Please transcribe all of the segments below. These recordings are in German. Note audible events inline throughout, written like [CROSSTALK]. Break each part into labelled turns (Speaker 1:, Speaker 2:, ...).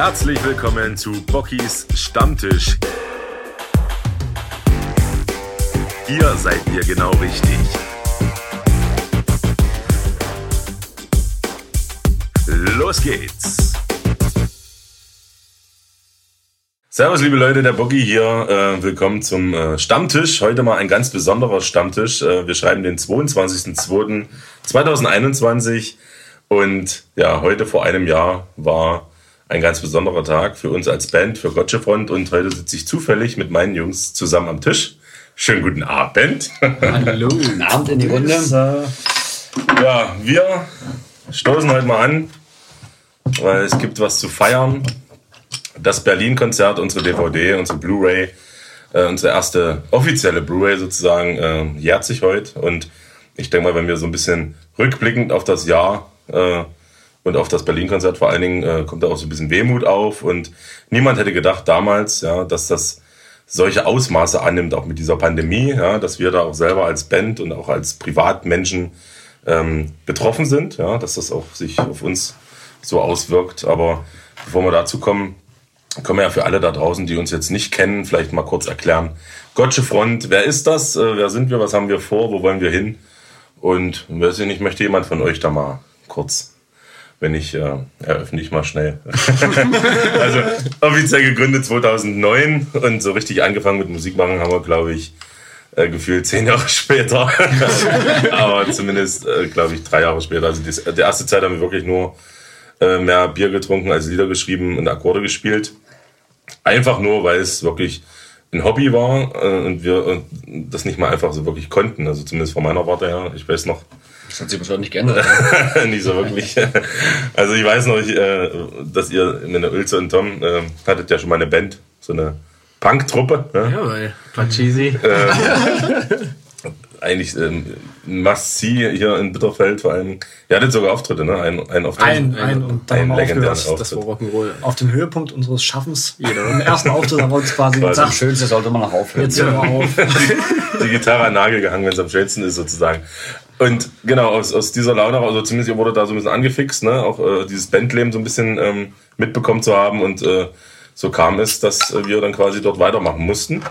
Speaker 1: Herzlich willkommen zu Bockys Stammtisch. Hier seid ihr genau richtig. Los geht's. Servus, liebe Leute, der Bocky hier. Äh, willkommen zum äh, Stammtisch. Heute mal ein ganz besonderer Stammtisch. Äh, wir schreiben den 22.02.2021 und ja, heute vor einem Jahr war ein ganz besonderer Tag für uns als Band, für Gotcha Front und heute sitze ich zufällig mit meinen Jungs zusammen am Tisch. Schönen guten Abend.
Speaker 2: Hallo. [LAUGHS] Guten Abend in die Runde.
Speaker 1: Ja, wir stoßen heute mal an, weil es gibt was zu feiern. Das Berlin-Konzert, unsere DVD, unsere Blu-ray, äh, unsere erste offizielle Blu-ray sozusagen, äh, jährt sich heute. Und ich denke mal, wenn wir so ein bisschen rückblickend auf das Jahr äh, und auf das Berlin-Konzert vor allen Dingen, äh, kommt da auch so ein bisschen Wehmut auf. Und niemand hätte gedacht damals, ja, dass das solche Ausmaße annimmt, auch mit dieser Pandemie, ja, dass wir da auch selber als Band und auch als Privatmenschen ähm, betroffen sind, ja, dass das auch sich auf uns so auswirkt. Aber bevor wir dazu kommen, können wir ja für alle da draußen, die uns jetzt nicht kennen, vielleicht mal kurz erklären. Gottsche Front, wer ist das? Äh, wer sind wir? Was haben wir vor? Wo wollen wir hin? Und weiß ich nicht, möchte jemand von euch da mal kurz wenn ich äh, eröffne ich mal schnell. [LAUGHS] also offiziell gegründet 2009 und so richtig angefangen mit Musik machen haben wir, glaube ich, äh, gefühlt zehn Jahre [LAUGHS] später. [LAUGHS] Aber zumindest, äh, glaube ich, drei Jahre später. Also die, erste Zeit haben wir wirklich nur äh, mehr Bier getrunken als Lieder geschrieben und Akkorde gespielt. Einfach nur, weil es wirklich ein Hobby war äh, und wir das nicht mal einfach so wirklich konnten. Also zumindest von meiner Warte her. Ich weiß noch,
Speaker 2: das hat sich wahrscheinlich geändert. [LAUGHS]
Speaker 1: nicht so wirklich. Also ich weiß noch, äh, dass ihr in der Ulze und Tom äh, hattet ja schon mal eine Band, so eine Punk-Truppe.
Speaker 3: Ne? Ja, weil Pachisi. Ähm,
Speaker 1: eigentlich ähm, Must-See hier in Bitterfeld vor allem. Ihr hattet sogar Auftritte, ne?
Speaker 3: Ein, ein Auftritt. Ein, ein, und dann ein legendären Auftritt. Das war Rock'n'Roll. Auf dem Höhepunkt unseres Schaffens. Jeder. Im ersten Auftritt haben wir uns quasi
Speaker 2: gesagt. Das Schönste sollte man noch aufhören.
Speaker 3: Jetzt hören wir auf.
Speaker 1: die, [LAUGHS] die Gitarre an Nagel gehangen, wenn es am schönsten ist, sozusagen. Und genau, aus, aus dieser Laune, also zumindest ihr wurde da so ein bisschen angefixt, ne? auch äh, dieses Bandleben so ein bisschen ähm, mitbekommen zu haben. Und äh, so kam es, dass äh, wir dann quasi dort weitermachen mussten.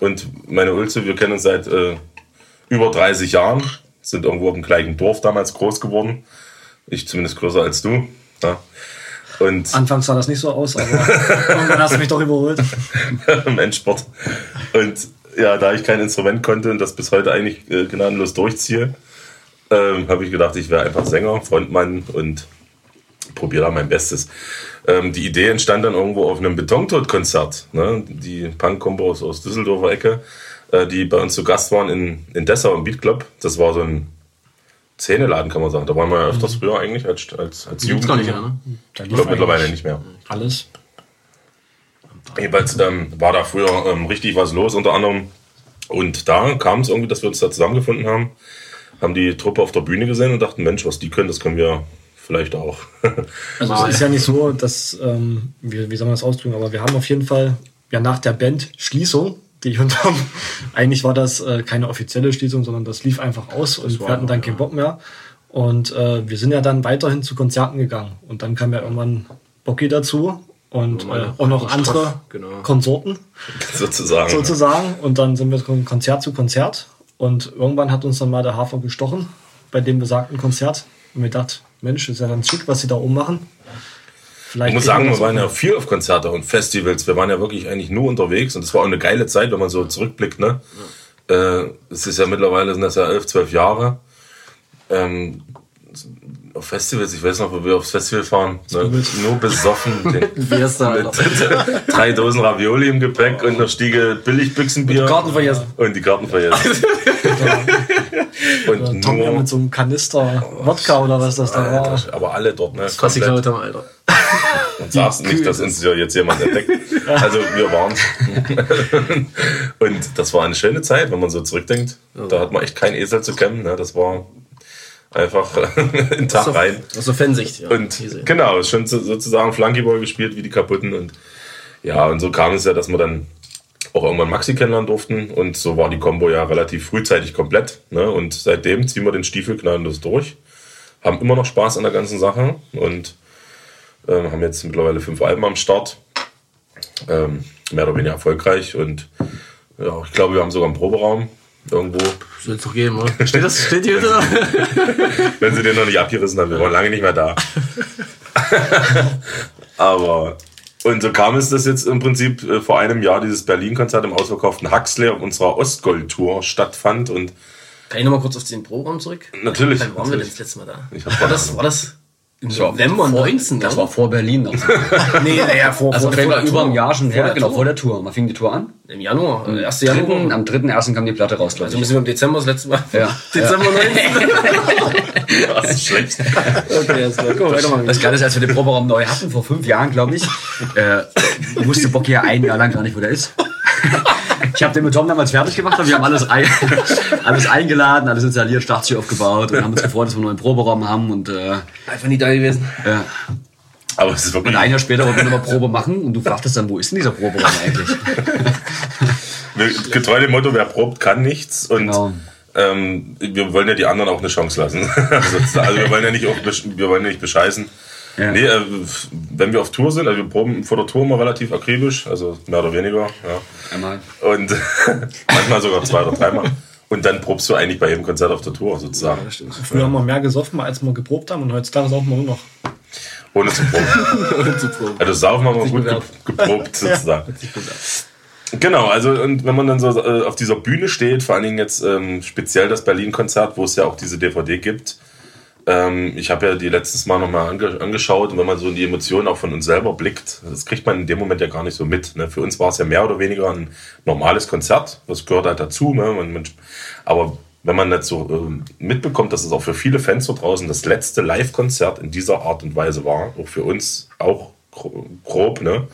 Speaker 1: Und meine Ulze, wir kennen uns seit äh, über 30 Jahren, sind irgendwo im gleichen Dorf damals groß geworden. Ich zumindest größer als du. Ja.
Speaker 3: Und Anfangs sah das nicht so aus, aber [LAUGHS] irgendwann hast du mich doch überholt. [LAUGHS]
Speaker 1: Im Endsport. Und ja, da ich kein Instrument konnte und das bis heute eigentlich äh, gnadenlos durchziehe, ähm, habe ich gedacht, ich wäre einfach Sänger, Frontmann und probiere da mein Bestes. Ähm, die Idee entstand dann irgendwo auf einem Betontod-Konzert. Ne? Die Punk-Kombo aus, aus Düsseldorfer Ecke, äh, die bei uns zu Gast waren in, in Dessau im Beat Club. Das war so ein Zähneladen, kann man sagen. Da waren wir ja öfters mhm. früher eigentlich als, als, als Jugendliche. Gar nicht mehr, ne? Ich glaube mittlerweile nicht mehr.
Speaker 3: Alles.
Speaker 1: Jedenfalls ähm, war da früher ähm, richtig was los, unter anderem. Und da kam es irgendwie, dass wir uns da zusammengefunden haben haben die Truppe auf der Bühne gesehen und dachten, Mensch, was die können, das können wir vielleicht auch. [LAUGHS]
Speaker 3: also es ist ja nicht so, dass, ähm, wie, wie soll man das ausdrücken, aber wir haben auf jeden Fall ja nach der Band Schließung, die ich [LAUGHS] haben, eigentlich war das äh, keine offizielle Schließung, sondern das lief einfach aus und wir hatten dann keinen Bock mehr. Und äh, wir sind ja dann weiterhin zu Konzerten gegangen. Und dann kam ja irgendwann Bocky dazu und äh, auch noch andere genau. Konsorten. [LAUGHS]
Speaker 1: Sozusagen.
Speaker 3: Sozusagen. Und dann sind wir von Konzert zu Konzert und irgendwann hat uns dann mal der Hafer gestochen bei dem besagten Konzert. Und wir dachten, Mensch, ist ja ganz schick, was sie da oben machen.
Speaker 1: Vielleicht ich muss sagen, wir waren ja viel auf Konzerte und Festivals. Wir waren ja wirklich eigentlich nur unterwegs und es war auch eine geile Zeit, wenn man so zurückblickt. Ne? Ja. Äh, es ist ja mittlerweile sind das ja elf, zwölf Jahre. Ähm, auf Festivals, ich weiß noch, wo wir aufs Festival fahren, ne? nur besoffen.
Speaker 3: Da, [LAUGHS] mit [LAUGHS]
Speaker 1: drei Dosen Ravioli im Gepäck und eine Stiege Billigbüchsenbier.
Speaker 3: Und die Karten vergessen.
Speaker 1: Und die Karten vergessen. [LAUGHS]
Speaker 3: und Tom nur, mit so einem Kanister Wodka oder was das da war.
Speaker 1: Aber alle dort, ne?
Speaker 3: Das die Leute, Alter.
Speaker 1: Und sagst nicht, dass uns ja jetzt jemand entdeckt. Also wir waren. und das war eine schöne Zeit, wenn man so zurückdenkt. Da hat man echt kein Esel zu kämmen. Ne? Das war einfach [LAUGHS] einen Tag
Speaker 3: so,
Speaker 1: rein.
Speaker 3: Aus der Fansicht,
Speaker 1: ja. Und genau, schon sozusagen Flunkyball gespielt wie die Kaputten. Und ja, und so kam es ja, dass wir dann auch irgendwann Maxi kennenlernen durften. Und so war die Combo ja relativ frühzeitig komplett. Ne? Und seitdem ziehen wir den Stiefel gnadenlos durch. Haben immer noch Spaß an der ganzen Sache. Und Ähm, haben jetzt mittlerweile fünf Alben am Start. Ähm, mehr oder weniger erfolgreich. Und ja, ich glaube, wir haben sogar einen Proberaum irgendwo.
Speaker 4: Soll es doch geben, oder? Steht das? Steht hier da? [LAUGHS]
Speaker 1: Wenn sie den noch nicht abgerissen haben, wir waren lange nicht mehr da. [LAUGHS] Aber, und so kam es, dass jetzt im Prinzip äh, vor einem Jahr dieses Berlin-Konzert im ausverkauften Huxley auf unserer Ostgold-Tour stattfand und
Speaker 4: Kann ich nochmal kurz auf den Pro-Raum zurück?
Speaker 1: Natürlich,
Speaker 4: Wann waren wir denn das letzte Mal da? War, das, war das im November 19?
Speaker 2: Das war vor Berlin noch. [LAUGHS]
Speaker 4: nee, naja, vor,
Speaker 2: Also
Speaker 4: vor,
Speaker 2: vor
Speaker 4: der
Speaker 2: über
Speaker 4: Tour.
Speaker 2: einem Jahr schon her, genau,
Speaker 4: Tour.
Speaker 2: vor der Tour. Wann fing die Tour an?
Speaker 4: Im Januar, äh, 1.
Speaker 2: Dritten,
Speaker 4: Januar.
Speaker 2: am 3.1. kam die Platte raus, glaube
Speaker 4: Also
Speaker 2: ich.
Speaker 4: müssen wir im Dezember das letzte Mal.
Speaker 2: Ja. [LAUGHS]
Speaker 4: Dezember 19. [LAUGHS]
Speaker 1: Das ist schlecht.
Speaker 4: okay, klar. Guck, weiter mal.
Speaker 2: Das Geile ist, als wir den Proberaum neu hatten, vor fünf Jahren, glaube ich, äh, wusste Bock ja ein Jahr lang gar nicht, wo der ist. Ich habe den mit Tom damals fertig gemacht und wir haben alles, ein, [LAUGHS] alles eingeladen, alles installiert, Startziel aufgebaut und haben uns gefreut, dass wir einen neuen Proberaum haben und, äh,
Speaker 4: Einfach nie da gewesen.
Speaker 2: ja.
Speaker 1: Aber es ist wirklich,
Speaker 2: und ein Jahr später wollten wir nochmal Probe machen und du fragtest dann, wo ist denn dieser Proberaum eigentlich?
Speaker 1: wir- [LAUGHS] getreu dem Motto, wer probt, kann nichts. Und
Speaker 2: Genau.
Speaker 1: ähm, wir wollen ja die anderen auch eine Chance lassen. [LAUGHS] also, also wir wollen ja nicht, auch, wir wollen ja nicht bescheißen.
Speaker 2: Ja.
Speaker 1: Nee, äh, wenn wir auf Tour sind, also wir proben vor der Tour immer relativ akribisch, also mehr oder weniger. Ja.
Speaker 2: Einmal.
Speaker 1: Und [LAUGHS] manchmal sogar zwei oder dreimal. Und dann probst du eigentlich bei jedem Konzert auf der Tour sozusagen.
Speaker 3: Früher haben wir mehr gesoffen, als wir geprobt haben und heutzutage saufen wir nur noch.
Speaker 1: Ohne zu proben. [LAUGHS]
Speaker 4: Zu Pro.
Speaker 1: Also saufen haben wir gut ge geprobt [LAUGHS] sozusagen. Genau, also und wenn man dann so äh, auf dieser Bühne steht, vor allen Dingen jetzt ähm, speziell das Berlin-Konzert, wo es ja auch diese DVD gibt. Ähm, ich habe ja die letztes Mal nochmal ange angeschaut und wenn man so in die Emotionen auch von uns selber blickt, das kriegt man in dem Moment ja gar nicht so mit. Ne? Für uns war es ja mehr oder weniger ein normales Konzert, das gehört halt dazu. Ne? Man, man, aber wenn man nicht so ähm, mitbekommt, dass es auch für viele Fans da draußen das letzte Live-Konzert in dieser Art und Weise war, auch für uns auch gro- grob, ne?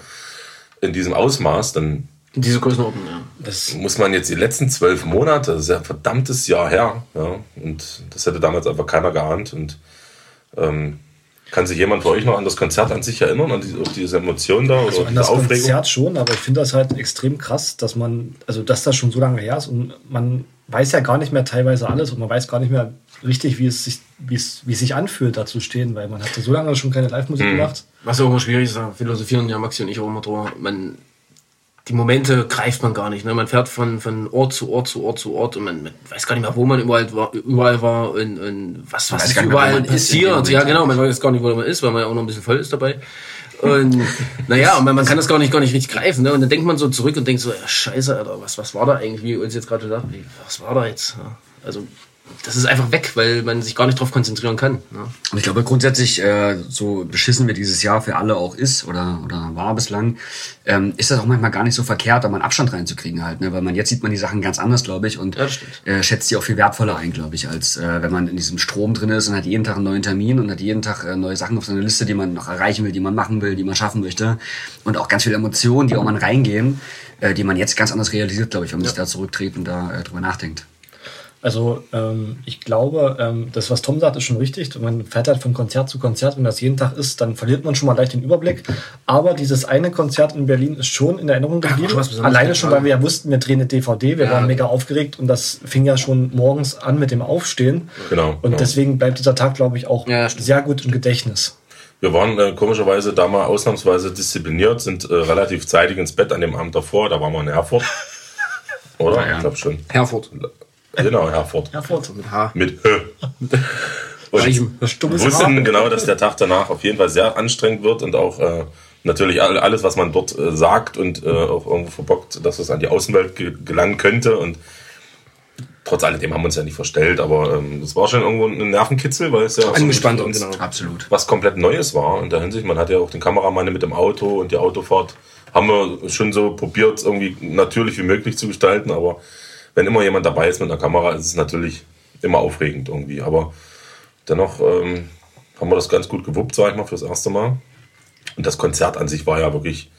Speaker 1: in diesem Ausmaß, dann
Speaker 4: In dieser Größenordnung, ja.
Speaker 3: Das,
Speaker 1: muss man jetzt die letzten zwölf Monate, das ist ja ein verdammtes Jahr her, ja, und das hätte damals einfach keiner geahnt. Und ähm, kann sich jemand von euch noch an das Konzert an sich erinnern, an die, auf diese Emotionen da oder
Speaker 3: also an
Speaker 1: diese
Speaker 3: das
Speaker 1: Aufregung?
Speaker 3: Konzert schon, aber ich finde das halt extrem krass, dass man, also dass das schon so lange her ist und man weiß ja gar nicht mehr teilweise alles und man weiß gar nicht mehr richtig, wie es sich, wie es, wie es sich anfühlt, da zu stehen, weil man hatte so lange schon keine Live-Musik gemacht.
Speaker 4: Was auch immer schwierig ist, da philosophieren ja Maxi und ich auch immer drüber. Man, die Momente greift man gar nicht. Ne? Man fährt von, von Ort zu Ort zu Ort zu Ort und man, man weiß gar nicht mehr, wo man überall war, überall war und, und was, was ist überall passiert. Ja, genau, man weiß gar nicht, wo man ist, weil man ja auch noch ein bisschen voll ist dabei. Und [LAUGHS] naja, und man, man kann das gar nicht, gar nicht richtig greifen. Ne? Und dann denkt man so zurück und denkt so, ja, scheiße, Alter, was, was war da eigentlich, wie uns jetzt gerade gesagt, wie, was war da jetzt? Also, das ist einfach weg, weil man sich gar nicht drauf konzentrieren kann. Ne?
Speaker 2: Und ich glaube grundsätzlich, äh, so beschissen wie dieses Jahr für alle auch ist oder, oder war bislang, ähm, ist das auch manchmal gar nicht so verkehrt, da mal einen Abstand reinzukriegen halt. Ne? Weil man jetzt sieht man die Sachen ganz anders, glaube ich, und
Speaker 4: Ja,
Speaker 2: äh, schätzt die auch viel wertvoller ein, glaube ich, als äh, wenn man in diesem Strom drin ist und hat jeden Tag einen neuen Termin und hat jeden Tag äh, neue Sachen auf seiner Liste, die man noch erreichen will, die man machen will, die man schaffen möchte. Und auch ganz viele Emotionen, die auch mal reingehen, äh, die man jetzt ganz anders realisiert, glaube ich, wenn man sich da zurücktritt und da äh, drüber nachdenkt.
Speaker 3: Also ähm, ich glaube, ähm, das, was Tom sagt, ist schon richtig. Man fährt halt von Konzert zu Konzert. Wenn das jeden Tag ist, dann verliert man schon mal leicht den Überblick. Aber dieses eine Konzert in Berlin ist schon in Erinnerung geblieben.
Speaker 4: Besonderes,
Speaker 3: Alleine
Speaker 4: ja.
Speaker 3: schon, weil wir ja wussten, wir drehen eine DVD. Wir
Speaker 4: Ja.
Speaker 3: waren mega aufgeregt und das fing ja schon morgens an mit dem Aufstehen.
Speaker 1: Genau,
Speaker 3: Und
Speaker 1: genau.
Speaker 3: deswegen bleibt dieser Tag, glaube ich, auch
Speaker 4: Ja,
Speaker 3: sehr gut im Gedächtnis.
Speaker 1: Wir waren äh, komischerweise da mal ausnahmsweise diszipliniert, sind äh, relativ zeitig ins Bett an dem Abend davor, da waren wir in Erfurt. [LAUGHS] Oder?
Speaker 2: Ja.
Speaker 1: Ich glaube schon.
Speaker 4: Herford.
Speaker 1: Genau, Erfurt.
Speaker 3: Herford.
Speaker 4: Mit H.
Speaker 1: Mit Hö. Und wussten
Speaker 3: Haar.
Speaker 1: genau, dass der Tag danach auf jeden Fall sehr anstrengend wird und auch äh, natürlich all- alles, was man dort äh, sagt und äh, auch irgendwo verbockt, dass es an die Außenwelt ge gelangen könnte. Und trotz alledem haben wir uns ja nicht verstellt, aber ähm, es war schon irgendwo ein Nervenkitzel, weil es ja so
Speaker 4: Angespannt,
Speaker 1: für uns
Speaker 4: genau.
Speaker 2: Absolut.
Speaker 1: was komplett Neues war. In der Hinsicht, man hat ja auch den Kameramann mit dem Auto und die Autofahrt haben wir schon so probiert, irgendwie natürlich wie möglich zu gestalten, aber wenn immer jemand dabei ist mit einer Kamera, ist es natürlich immer aufregend irgendwie. Aber dennoch ähm, haben wir das ganz gut gewuppt, sag ich mal, fürs erste Mal. Und das Konzert an sich war ja wirklich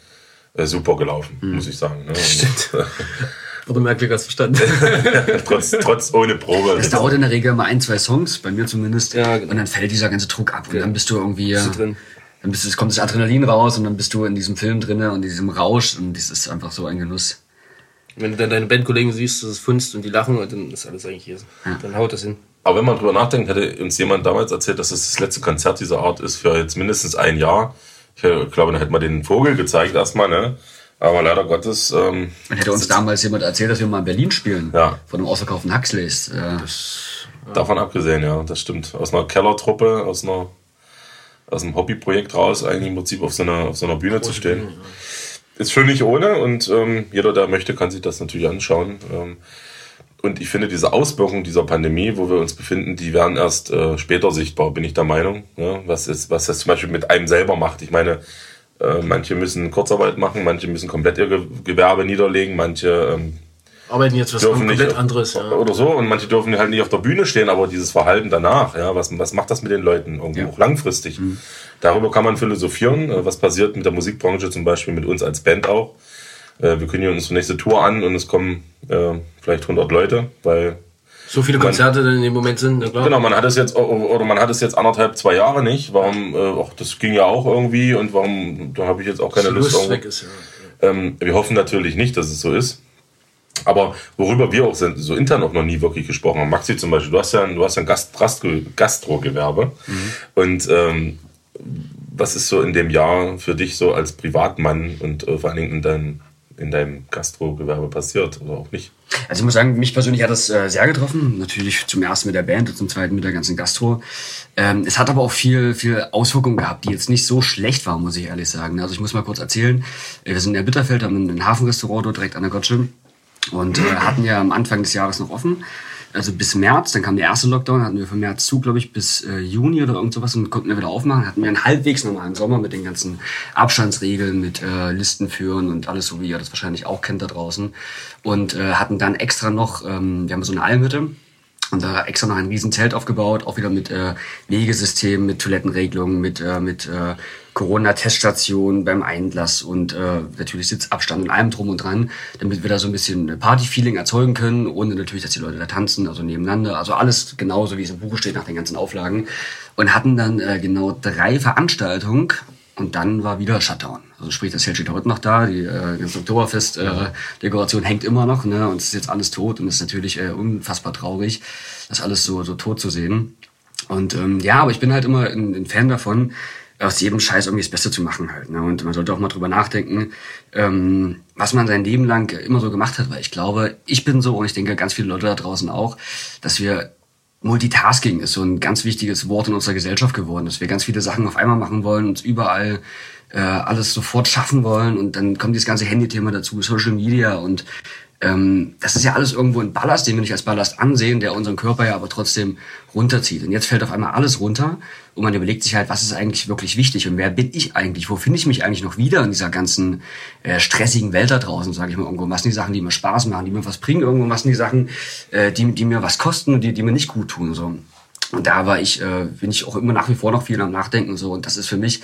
Speaker 1: äh, super gelaufen, muss ich sagen. Ne? [LAUGHS] Stimmt. [LAUGHS]
Speaker 4: Wurde merkwürdig als verstanden. [LAUGHS]
Speaker 1: trotz, trotz ohne Probe.
Speaker 2: Es dauert in der Regel immer ein, zwei Songs, bei mir zumindest.
Speaker 4: Ja, genau.
Speaker 2: Und dann fällt dieser ganze Druck ab. Und dann bist du irgendwie.
Speaker 4: Bist du drin.
Speaker 2: Dann bist du, es kommt das Adrenalin raus und dann bist du in diesem Film drinne und in diesem Rausch und das ist einfach so ein Genuss.
Speaker 4: Wenn du dann deine Bandkollegen siehst, dass es funzt und die lachen, und dann ist alles eigentlich hier. Dann haut das hin.
Speaker 1: Aber wenn man drüber nachdenkt, hätte uns jemand damals erzählt, dass es das letzte Konzert dieser Art ist für jetzt mindestens ein Jahr, Ich äh, glaube, dann hätte man den Vogel gezeigt erstmal, ne? Aber leider Gottes. Ähm,
Speaker 2: Man hätte uns damals jemand erzählt, dass wir mal in Berlin spielen.
Speaker 1: Ja.
Speaker 2: Von einem ausverkauften Huxleys. Äh,
Speaker 1: Davon abgesehen, ja, das stimmt. Aus einer Kellertruppe, aus einer aus einem Hobbyprojekt raus, eigentlich im Prinzip auf so einer, auf so einer Bühne zu stehen. Ist schon nicht ohne und ähm, jeder, der möchte, kann sich das natürlich anschauen. Ähm, und ich finde, diese Auswirkungen dieser Pandemie, wo wir uns befinden, die werden erst äh, später sichtbar, bin ich der Meinung. Ja, was, ist, was das zum Beispiel mit einem selber macht. Ich meine, äh, manche müssen Kurzarbeit machen, manche müssen komplett ihr Ge Gewerbe niederlegen, manche ähm,
Speaker 4: Arbeiten jetzt was
Speaker 1: dürfen
Speaker 4: komplett
Speaker 1: nicht
Speaker 4: anderes. Ja.
Speaker 1: oder so und manche dürfen halt nicht auf der Bühne stehen, aber dieses Verhalten danach, ja, was, was macht das mit den Leuten irgendwie auch langfristig? Darüber kann man philosophieren, äh, was passiert mit der Musikbranche zum Beispiel, mit uns als Band auch. Äh, Wir kündigen unsere nächste Tour an und es kommen äh, vielleicht 100 Leute, weil
Speaker 4: So viele Konzerte dann in dem Moment sind, na klar.
Speaker 1: Genau, man hat es jetzt oder man hat es jetzt anderthalb, zwei Jahre nicht. Warum? Äh, ach, das ging ja auch irgendwie und warum? Da habe ich jetzt auch keine Lust.
Speaker 4: Lust weg ist, ja.
Speaker 1: ähm, wir hoffen natürlich nicht, dass es so ist. Aber worüber wir auch sind, so intern auch noch nie wirklich gesprochen haben. Maxi zum Beispiel, du hast ja ein, du hast ja ein Gast, Gastro, Gastrogewerbe. Und ähm, was ist so in dem Jahr für dich so als Privatmann und äh, vor allen Dingen in, dein, in deinem Gastrogewerbe passiert oder auch nicht?
Speaker 2: Also ich muss sagen, mich persönlich hat das äh, sehr getroffen. Natürlich zum ersten mit der Band und zum zweiten mit der ganzen Gastro. Ähm, es hat aber auch viel, viel Auswirkungen gehabt, die jetzt nicht so schlecht waren, muss ich ehrlich sagen. Also ich muss mal kurz erzählen. Äh, Wir sind in der Bitterfeld, haben ein Hafenrestaurant dort direkt an der Gotsche und äh, hatten ja am Anfang des Jahres noch offen. Also bis März, dann kam der erste Lockdown, hatten wir von März zu, glaube ich, bis äh, Juni oder irgend sowas und konnten wir wieder aufmachen. Hatten wir einen halbwegs normalen Sommer mit den ganzen Abstandsregeln, mit äh, Listen führen und alles so, wie ihr das wahrscheinlich auch kennt da draußen. Und äh, hatten dann extra noch, ähm, wir haben so eine Almhütte, und da extra noch ein riesen Zelt aufgebaut, auch wieder mit äh, Wegesystem, mit Toilettenregelungen, mit, äh, mit äh, Corona-Teststationen beim Einlass und äh, natürlich Sitzabstand und allem drum und dran, damit wir da so ein bisschen Party-Feeling erzeugen können, ohne natürlich, dass die Leute da tanzen, also nebeneinander. Also alles genauso, wie es im Buch steht, nach den ganzen Auflagen. Und hatten dann äh, genau drei Veranstaltungen und dann war wieder Shutdown. Also sprich, das Zelt steht heute noch da, die äh, ganze Oktoberfest-Dekoration hängt immer noch, ne? Und es ist jetzt alles tot und es ist natürlich äh, unfassbar traurig, das alles so, so tot zu sehen. Und ähm, ja, aber ich bin halt immer ein, ein Fan davon, aus jedem Scheiß irgendwie das Beste zu machen halt. Ne? Und man sollte auch mal drüber nachdenken, ähm, was man sein Leben lang immer so gemacht hat. Weil ich glaube, ich bin so und ich denke ganz viele Leute da draußen auch, dass wir Multitasking ist so ein ganz wichtiges Wort in unserer Gesellschaft geworden, dass wir ganz viele Sachen auf einmal machen wollen, uns überall äh, alles sofort schaffen wollen und dann kommt dieses ganze Handy-Thema dazu, Social Media und ähm, das ist ja alles irgendwo ein Ballast, den wir nicht als Ballast ansehen, der unseren Körper ja aber trotzdem runterzieht. Und jetzt fällt auf einmal alles runter und man überlegt sich halt, was ist eigentlich wirklich wichtig und wer bin ich eigentlich? Wo finde ich mich eigentlich noch wieder in dieser ganzen äh, stressigen Welt da draußen, sage ich mal irgendwo? Was sind die Sachen, die mir Spaß machen, die mir was bringen irgendwo? Was sind die Sachen, äh, die, die mir was kosten und die, die mir nicht gut tun? So. Und da war ich, äh, bin ich auch immer nach wie vor noch viel am Nachdenken so. Und das ist für mich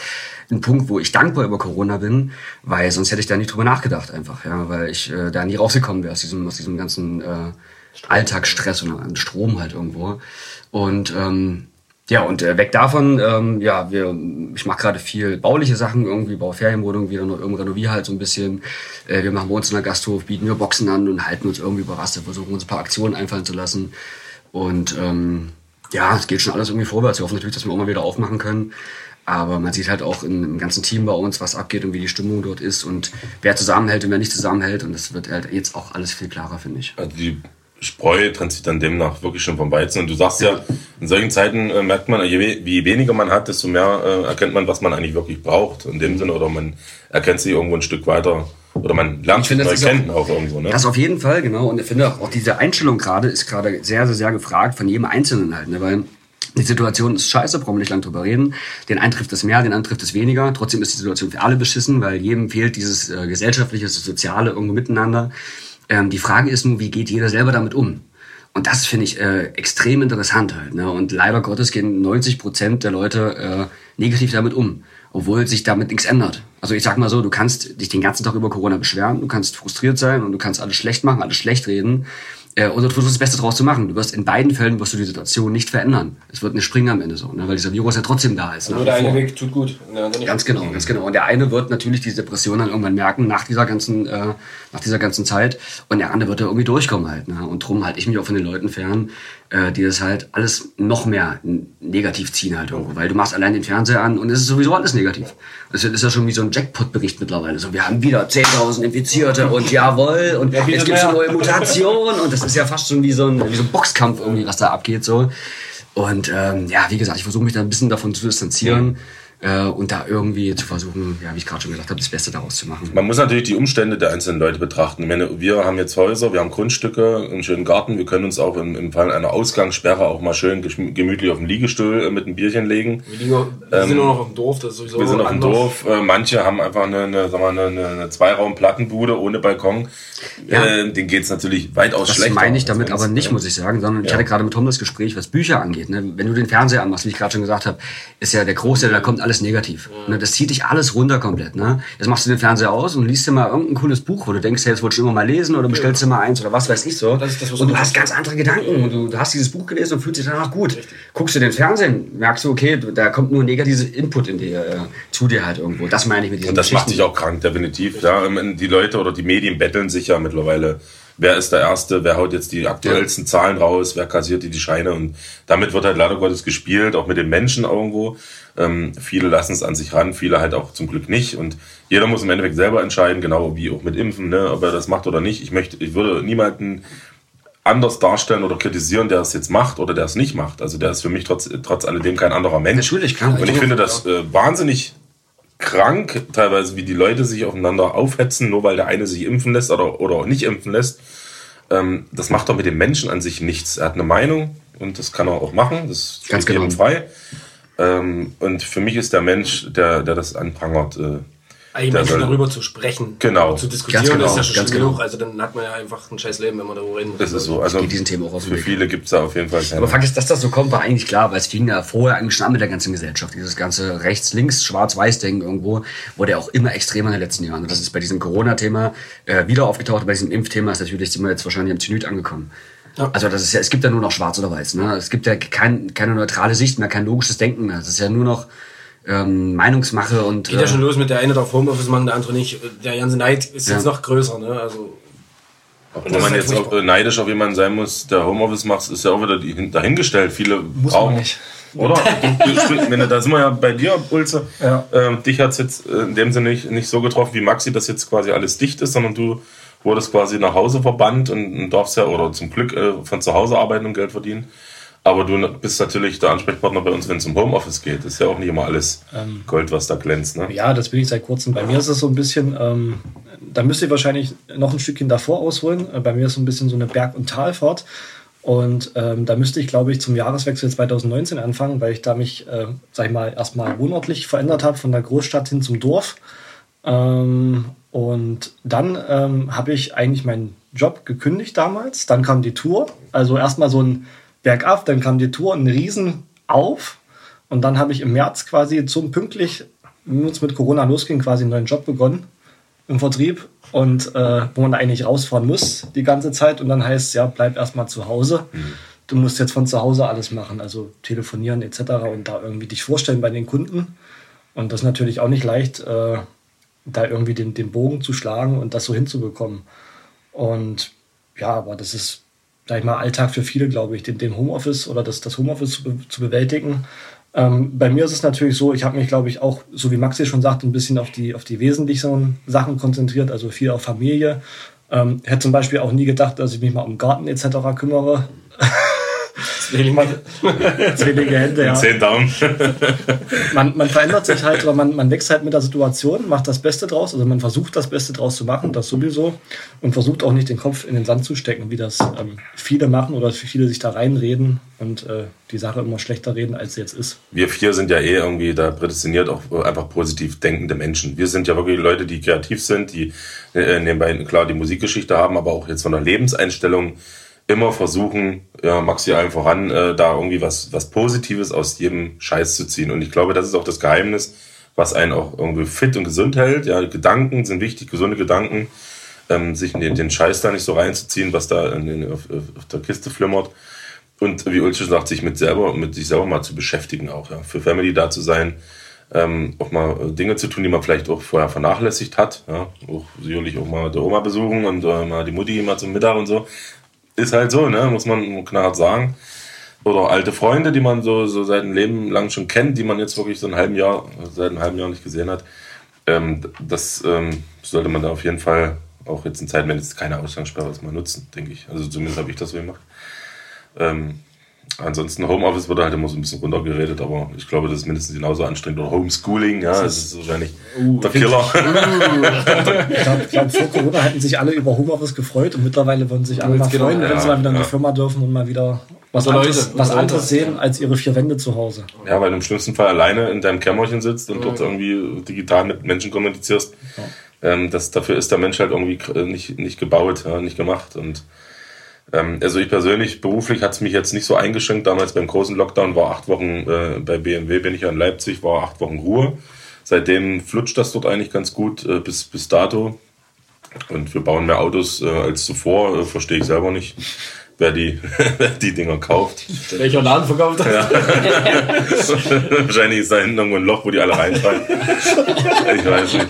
Speaker 2: ein Punkt, wo ich dankbar über Corona bin, weil sonst hätte ich da nicht drüber nachgedacht einfach, ja, weil ich äh, da nie rausgekommen wäre aus diesem, aus diesem ganzen äh, Alltagsstress und an Strom halt irgendwo. Und ähm, ja, und äh, weg davon, ähm, ja, wir, ich mache gerade viel bauliche Sachen, irgendwie baue Ferienwohnungen wieder noch irgendwie renoviere halt so ein bisschen. Äh, wir machen bei uns in der Gasthof, bieten wir Boxen an und halten uns irgendwie über Wasser, versuchen uns ein paar Aktionen einfallen zu lassen. Und ähm, ja, es geht schon alles irgendwie vorwärts. Wir hoffen natürlich, dass wir auch mal wieder aufmachen können. Aber man sieht halt auch im ganzen Team bei uns, was abgeht und wie die Stimmung dort ist und wer zusammenhält und wer nicht zusammenhält. Und das wird halt jetzt auch alles viel klarer, finde ich.
Speaker 1: Also die Spreu trennt sich dann demnach wirklich schon vom Weizen. Und du sagst ja, in solchen Zeiten äh, merkt man, je, je weniger man hat, desto mehr äh, erkennt man, was man eigentlich wirklich braucht. In dem Sinne, oder man erkennt sich irgendwo ein Stück weiter. Oder man lernt
Speaker 2: Ich finde,
Speaker 1: neu kennen auch, irgendwo. Ne?
Speaker 2: Das auf jeden Fall, genau. Und ich finde auch, auch diese Einstellung gerade ist gerade sehr, sehr, sehr gefragt von jedem Einzelnen halt. Ne? Weil die Situation ist scheiße, brauchen wir nicht lange drüber reden. Den einen trifft es mehr, den anderen trifft es weniger. Trotzdem ist die Situation für alle beschissen, weil jedem fehlt dieses äh, gesellschaftliche, das soziale irgendwo miteinander. Ähm, die Frage ist nur, wie geht jeder selber damit um? Und das finde ich äh, extrem interessant halt. Ne? Und leider Gottes gehen 90 Prozent der Leute äh, negativ damit um, obwohl sich damit nichts ändert. Also ich sag mal so, du kannst dich den ganzen Tag über Corona beschweren, du kannst frustriert sein und du kannst alles schlecht machen, alles schlecht reden. Äh, oder du versuchst das Beste draus zu machen. Du wirst in beiden Fällen wirst du die Situation nicht verändern. Es wird nicht springen am Ende so, ne? weil dieser Virus ja trotzdem da ist. nach
Speaker 4: Nur
Speaker 2: wie
Speaker 4: der eine. Weg tut gut. nicht.
Speaker 2: Ganz genau, ganz genau. Und der eine wird natürlich diese Depression dann irgendwann merken nach dieser ganzen, äh, nach dieser ganzen Zeit. Und der andere wird da irgendwie durchkommen halt. Ne? Und drum halte ich mich auch von den Leuten fern, äh, die das halt alles noch mehr negativ ziehen halt irgendwo, weil du machst allein den Fernseher an und es ist sowieso alles negativ. Das ist ja schon wie so ein Jackpot-Bericht mittlerweile. So, wir haben wieder 10.000 Infizierte und jawohl und jetzt gibt es eine neue Mutation und das ist ja fast schon wie so ein, wie so ein Boxkampf irgendwie, was da abgeht so. Und ähm, ja, wie gesagt, ich versuche mich da ein bisschen davon zu distanzieren äh, und da irgendwie zu versuchen, ja, wie ich gerade schon gesagt habe, das Beste daraus zu machen.
Speaker 1: Man muss natürlich die Umstände der einzelnen Leute betrachten. Ich meine, wir haben jetzt Häuser, wir haben Grundstücke, einen schönen Garten, wir können uns auch im, im Fall einer Ausgangssperre auch mal schön gemütlich auf den Liegestuhl äh, mit einem Bierchen legen.
Speaker 4: Wir, liegen, wir sind nur noch auf dem Dorf, das ist sowieso
Speaker 1: Wir sind auf dem
Speaker 4: anders.
Speaker 1: Dorf. Äh, manche haben einfach eine, eine, sagen wir, eine, eine, eine Zweiraum-Plattenbude ohne Balkon.
Speaker 2: Ja.
Speaker 1: Äh, denen geht's natürlich weitaus
Speaker 2: Das
Speaker 1: schlechter.
Speaker 2: meine ich damit aber nicht, muss ich sagen, sondern ich
Speaker 1: Ja.
Speaker 2: hatte gerade mit Tom das Gespräch, was Bücher angeht. Ne? Wenn du den Fernseher anmachst, wie ich gerade schon gesagt habe, ist ja der Großteil, da kommt alles negativ. Ne? Das zieht dich alles runter komplett. Ne? Jetzt machst du den Fernseher aus und liest dir mal irgendein cooles Buch, wo du denkst, hey, jetzt wolltest du immer mal lesen oder bestellst dir mal eins oder was weiß ich so.
Speaker 4: Das ist das, was
Speaker 2: und
Speaker 4: du
Speaker 2: hast ganz andere Gedanken und du, du hast dieses Buch gelesen und fühlst dich danach gut. Guckst du den Fernsehen, merkst du, okay, da kommt nur negatives Input in dir, äh, zu dir halt irgendwo. Das meine ich mit diesen
Speaker 1: Und das macht dich auch krank, definitiv. Ja, die Leute oder die Medien betteln sich ja mittlerweile. Wer ist der Erste? Wer haut jetzt die aktuellsten Zahlen raus? Wer kassiert die, die Scheine? Und damit wird halt leider Gottes gespielt, auch mit den Menschen irgendwo. Ähm, viele lassen es an sich ran, viele halt auch zum Glück nicht. Und jeder muss im Endeffekt selber entscheiden, genau wie auch mit Impfen, ne, ob er das macht oder nicht. Ich möchte, ich würde niemanden anders darstellen oder kritisieren, der es jetzt macht oder der es nicht macht. Also der ist für mich trotz, trotz alledem kein anderer Mensch.
Speaker 2: Natürlich, klar.
Speaker 1: Und ich finde das äh, wahnsinnig krank, teilweise, wie die Leute sich aufeinander aufhetzen, nur weil der eine sich impfen lässt oder, oder auch nicht impfen lässt. Ähm, das macht doch mit dem Menschen an sich nichts. Er hat eine Meinung und das kann er auch machen. Das
Speaker 2: Ganz
Speaker 1: steht jedem
Speaker 2: genau.
Speaker 1: frei. Ähm, und für mich ist der Mensch, der, der das anprangert, äh,
Speaker 4: Eigentlich Menschen
Speaker 1: soll-
Speaker 4: darüber zu sprechen,
Speaker 1: Genau.
Speaker 4: zu diskutieren,
Speaker 2: Ganz genau,
Speaker 4: ist ja schon
Speaker 2: ganz
Speaker 4: schlimm
Speaker 2: genau.
Speaker 4: genug. Also dann hat man ja einfach ein scheiß Leben, wenn man darüber reden muss.
Speaker 1: das ist so. Also
Speaker 2: diesen Themen auch aus dem
Speaker 1: für
Speaker 2: Weg.
Speaker 1: viele gibt es da auf jeden Fall keine.
Speaker 2: Aber Fakt ist, dass das so kommt, war eigentlich klar, weil es fing ja vorher eigentlich schon an mit der ganzen Gesellschaft. Dieses ganze rechts-links, schwarz-weiß-Denken irgendwo wurde ja auch immer extremer in den letzten Jahren. Und das ist bei diesem Corona-Thema äh, wieder aufgetaucht. Bei diesem Impfthema ist natürlich, sind wir jetzt wahrscheinlich am Zenit angekommen. Also das ist ja, es gibt ja nur noch schwarz oder weiß. Ne? Es gibt ja kein, keine neutrale Sicht mehr, kein logisches Denken mehr. Es ist ja nur noch ähm, Meinungsmache und
Speaker 4: Geht ja
Speaker 2: äh,
Speaker 4: schon los mit der eine darf Homeoffice machen, der andere nicht. Der ganze Neid ist
Speaker 2: Ja.
Speaker 4: jetzt noch größer, ne? Also
Speaker 1: Obwohl man jetzt auch neidisch auf jemanden sein muss, der Homeoffice macht, ist ja auch wieder die- dahingestellt. Viele
Speaker 3: Muss
Speaker 1: brauchen.
Speaker 3: man nicht.
Speaker 1: Oder? Wenn [LAUGHS] du- da sind wir ja bei dir, Ulze.
Speaker 3: Ja.
Speaker 1: Ähm, dich hat es jetzt in dem Sinne nicht, nicht so getroffen wie Maxi, dass jetzt quasi alles dicht ist, sondern du wurdest quasi nach Hause verbannt und, und darfst ja oder zum Glück äh, von zu Hause arbeiten und Geld verdienen. Aber du bist natürlich der Ansprechpartner bei uns, wenn es um Homeoffice geht. Das ist ja auch nicht immer alles Gold, was da glänzt. Ne?
Speaker 3: Ja, das bin ich seit kurzem. Bei mir ist es so ein bisschen, ähm, da müsst ihr wahrscheinlich noch ein Stückchen davor ausholen. Äh, Bei mir ist so ein bisschen so eine Berg- und Talfahrt. Und ähm, da müsste ich, glaube ich, zum Jahreswechsel 2019 anfangen, weil ich da mich, äh, sag ich mal, erstmal wohnortlich verändert habe, von der Großstadt hin zum Dorf. Ähm, und dann ähm, habe ich eigentlich meinen Job gekündigt damals. Dann kam die Tour. Also erstmal so ein Bergab, dann kam die Tour, ein Riesen auf. Und dann habe ich im März quasi zum pünktlich, wie es mit Corona losging, quasi einen neuen Job begonnen im Vertrieb. Und äh, wo man eigentlich rausfahren muss die ganze Zeit. Und dann heißt es, ja, bleib erstmal zu Hause. Du musst jetzt von zu Hause alles machen, also telefonieren etc. und da irgendwie dich vorstellen bei den Kunden. Und das ist natürlich auch nicht leicht, äh, da irgendwie den, den Bogen zu schlagen und das so hinzubekommen. Und ja, aber das ist, sag ich mal, Alltag für viele, glaube ich, den, den Homeoffice oder das, das Homeoffice zu, zu bewältigen. Ähm, bei mir ist es natürlich so, ich habe mich, glaube ich, auch, so wie Maxi schon sagt, ein bisschen auf die, auf die wesentlichen Sachen konzentriert, also viel auf Familie. Ähm, hätte zum Beispiel auch nie gedacht, dass ich mich mal um Garten etc. kümmere. [LAUGHS] Zwillige [LAUGHS] Hände, ja
Speaker 1: Zehn Daumen.
Speaker 3: man, man verändert sich halt oder man, man wächst halt mit der Situation, macht das Beste draus. Also man versucht das Beste draus zu machen, das sowieso. Und versucht auch nicht den Kopf in den Sand zu stecken, wie das ähm, viele machen oder viele sich da reinreden und äh, die Sache immer schlechter reden, als sie jetzt ist.
Speaker 1: wir vier sind ja eh irgendwie da prädestiniert auch einfach positiv denkende Menschen. Wir sind ja wirklich Leute, die kreativ sind, die äh, nebenbei klar die Musikgeschichte haben, aber auch jetzt von der Lebenseinstellung immer versuchen, ja, Maxi allen voran, äh, da irgendwie was, was Positives aus jedem Scheiß zu ziehen. Und ich glaube, das ist auch das Geheimnis, was einen auch irgendwie fit und gesund hält. Ja, Gedanken sind wichtig, gesunde Gedanken, ähm, sich den, den Scheiß da nicht so reinzuziehen, was da in den, auf, auf der Kiste flimmert. Und wie Ulrich sagt, sich mit selber, mit sich selber mal zu beschäftigen auch, ja. Für Family da zu sein, ähm, auch mal äh, Dinge zu tun, die man vielleicht auch vorher vernachlässigt hat, ja. Auch sicherlich auch mal der Oma besuchen und äh, mal die Mutti mal zum Mittag und so. Ist halt so, ne, muss man knallhart sagen. oder alte Freunde, die man so, so seit einem Leben lang schon kennt, die man jetzt wirklich so ein halben Jahr, seit einem halben Jahr nicht gesehen hat. Ähm, das ähm, sollte man da auf jeden Fall auch jetzt in Zeiten, wenn jetzt keine Ausgangssperre ist, mal nutzen, denke ich. Also zumindest habe ich das so gemacht. Ähm, ansonsten Homeoffice wurde halt immer so ein bisschen runtergeredet, aber ich glaube, das ist mindestens genauso anstrengend. Oder Homeschooling, ja, das ist wahrscheinlich der Killer.
Speaker 3: Ich [LAUGHS] glaube, glaub, vor Corona hätten sich alle über Homeoffice gefreut und mittlerweile würden sich alle mal
Speaker 4: Genau,
Speaker 3: freuen, wenn
Speaker 1: ja,
Speaker 3: sie mal wieder in die
Speaker 1: ja.
Speaker 3: Firma dürfen und mal wieder was anderes,
Speaker 4: Leute,
Speaker 3: was
Speaker 4: oder
Speaker 3: anderes
Speaker 4: Leute,
Speaker 3: sehen als ihre vier Wände zu Hause.
Speaker 1: Ja, weil du im schlimmsten Fall alleine in deinem Kämmerchen sitzt und dort irgendwie digital mit Menschen kommunizierst. Ähm, das, dafür ist der Mensch halt irgendwie nicht, nicht gebaut, ja, nicht gemacht. Und ähm, also ich persönlich, beruflich hat es mich jetzt nicht so eingeschränkt. Damals beim großen Lockdown war acht Wochen, äh, bei BMW bin ich ja in Leipzig, war acht Wochen Ruhe. Seitdem flutscht das dort eigentlich ganz gut äh, bis, bis dato. Und wir bauen mehr Autos äh, als zuvor, äh, verstehe ich selber nicht, [LAUGHS] wer die, [LAUGHS] wer die Dinger kauft.
Speaker 4: Welcher Laden verkauft das? [LAUGHS]
Speaker 1: Wahrscheinlich ist da hinten irgendwo ein Loch, wo die alle reinfallen. ich weiß nicht.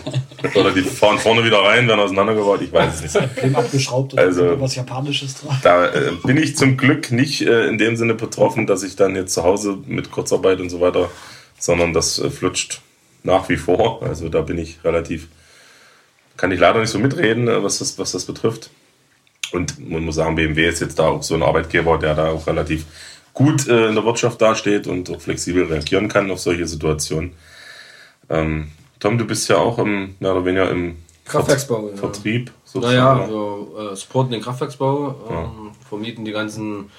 Speaker 1: Oder die fahren vorne wieder rein, werden auseinandergebaut, ich weiß es nicht. [LAUGHS]
Speaker 3: Dem abgeschraubt oder
Speaker 1: Also-
Speaker 3: was Japanisches dran.
Speaker 1: Da äh, bin ich zum Glück nicht äh, in dem Sinne betroffen, dass ich dann jetzt zu Hause mit Kurzarbeit und so weiter, sondern das äh, flutscht nach wie vor. Also da bin ich relativ, kann ich leider nicht so mitreden, äh, was das, was das betrifft. Und man muss sagen, BMW ist jetzt da auch so ein Arbeitgeber, der da auch relativ gut äh, in der Wirtschaft dasteht und auch flexibel reagieren kann auf solche Situationen. Ähm, Tom, du bist ja auch im, mehr oder weniger im
Speaker 4: Kraftwerksbau. Ja.
Speaker 1: Vertrieb.
Speaker 4: Naja, wir äh, supporten den Kraftwerksbau, ähm, vermieten die ganzen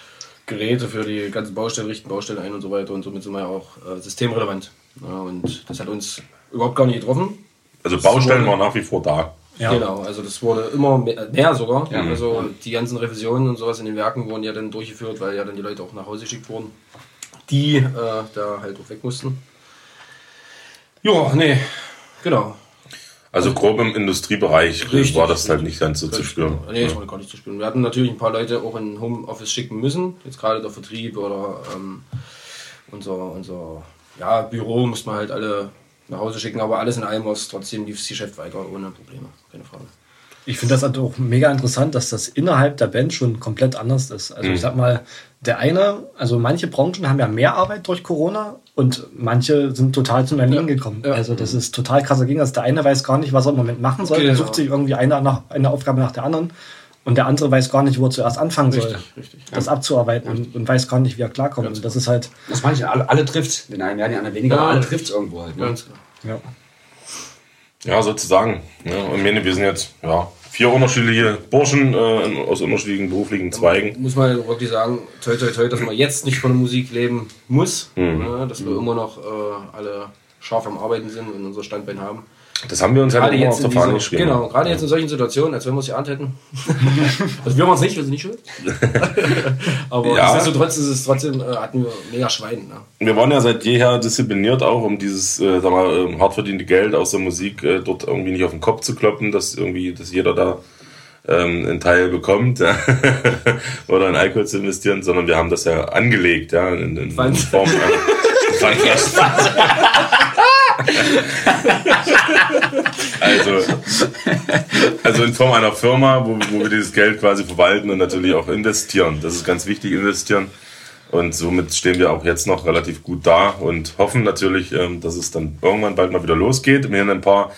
Speaker 4: Geräte für die ganzen Baustellen, richten Baustellen ein und so weiter und somit sind wir ja auch äh, systemrelevant. Ja, und das hat uns überhaupt gar nicht getroffen.
Speaker 1: Also Baustellen waren nach wie vor da.
Speaker 3: Ja.
Speaker 4: Genau, also das wurde immer mehr, mehr sogar. Also die ganzen Revisionen und sowas in den Werken wurden ja dann durchgeführt, weil ja dann die Leute auch nach Hause geschickt wurden, die äh, da halt auch weg mussten. Ja, nee, genau.
Speaker 1: Also grob im Industriebereich
Speaker 4: Richtig.
Speaker 1: war das halt nicht ganz so zu spüren.
Speaker 4: Nee, das war gar nicht zu spüren. Wir hatten natürlich ein paar Leute auch in Homeoffice schicken müssen. Jetzt gerade der Vertrieb oder ähm, unser, unser ja, Büro musste man halt alle nach Hause schicken, aber alles in allem war es trotzdem lief das Geschäft weiter ohne Probleme. Keine Frage.
Speaker 3: Ich finde das halt auch mega interessant, dass das innerhalb der Band schon komplett anders ist. Also ich sag mal, der eine, also manche Branchen haben ja mehr Arbeit durch Corona und manche sind total zum Erliegen
Speaker 4: Ja.
Speaker 3: gekommen.
Speaker 4: Ja.
Speaker 3: Also das ist total krasser Gegensatz. Der eine weiß gar nicht, was er im Moment machen soll. Er
Speaker 4: Genau.
Speaker 3: sucht sich irgendwie eine, nach, eine Aufgabe nach der anderen und der andere weiß gar nicht, wo er zuerst anfangen soll,
Speaker 4: Richtig, richtig.
Speaker 3: das abzuarbeiten und, und weiß gar nicht, wie er klarkommt. Und das ist halt,
Speaker 2: Das meine ich, alle, alle trifft. Den einen mehr, den anderen weniger,
Speaker 4: Ja.
Speaker 2: aber alle trifft irgendwo halt. Ne?
Speaker 4: Ganz klar.
Speaker 3: ja.
Speaker 1: Ja, sozusagen. Ja, und ich meine, wir sind jetzt ja, vier unterschiedliche Burschen äh, aus unterschiedlichen beruflichen Zweigen.
Speaker 4: Muss man wirklich sagen, toi toi toi, dass man jetzt nicht von der Musik leben muss, ne, dass wir immer noch äh, alle scharf am Arbeiten sind und unser Standbein haben.
Speaker 1: Das haben wir uns halt
Speaker 4: Gerade
Speaker 1: immer
Speaker 4: jetzt
Speaker 1: auf der Fahne geschrieben.
Speaker 4: genau, gerade jetzt in solchen Situationen, als wenn wir es geahnt hätten. also wir waren es nicht, wir sind nicht schuld. [LAUGHS] Aber
Speaker 1: Ja.
Speaker 4: nichtsdestotrotz ist es trotzdem, äh, hatten wir mega Schwein. Ne?
Speaker 1: Wir waren ja seit jeher diszipliniert auch, um dieses, äh, sag mal, ähm, hart verdiente Geld aus der Musik äh, dort irgendwie nicht auf den Kopf zu kloppen, dass irgendwie, dass jeder da ähm, einen Teil bekommt ja, [LAUGHS] oder in Alkohol zu investieren, sondern wir haben das ja angelegt, ja, in, in. Form [LAUGHS] Pfandflaschen. Also, also in Form einer Firma, wo, wo wir dieses Geld quasi verwalten und natürlich auch investieren. Das ist ganz wichtig, investieren. Und somit stehen wir auch jetzt noch relativ gut da und hoffen natürlich, ähm, dass es dann irgendwann bald mal wieder losgeht. Wir haben ein paar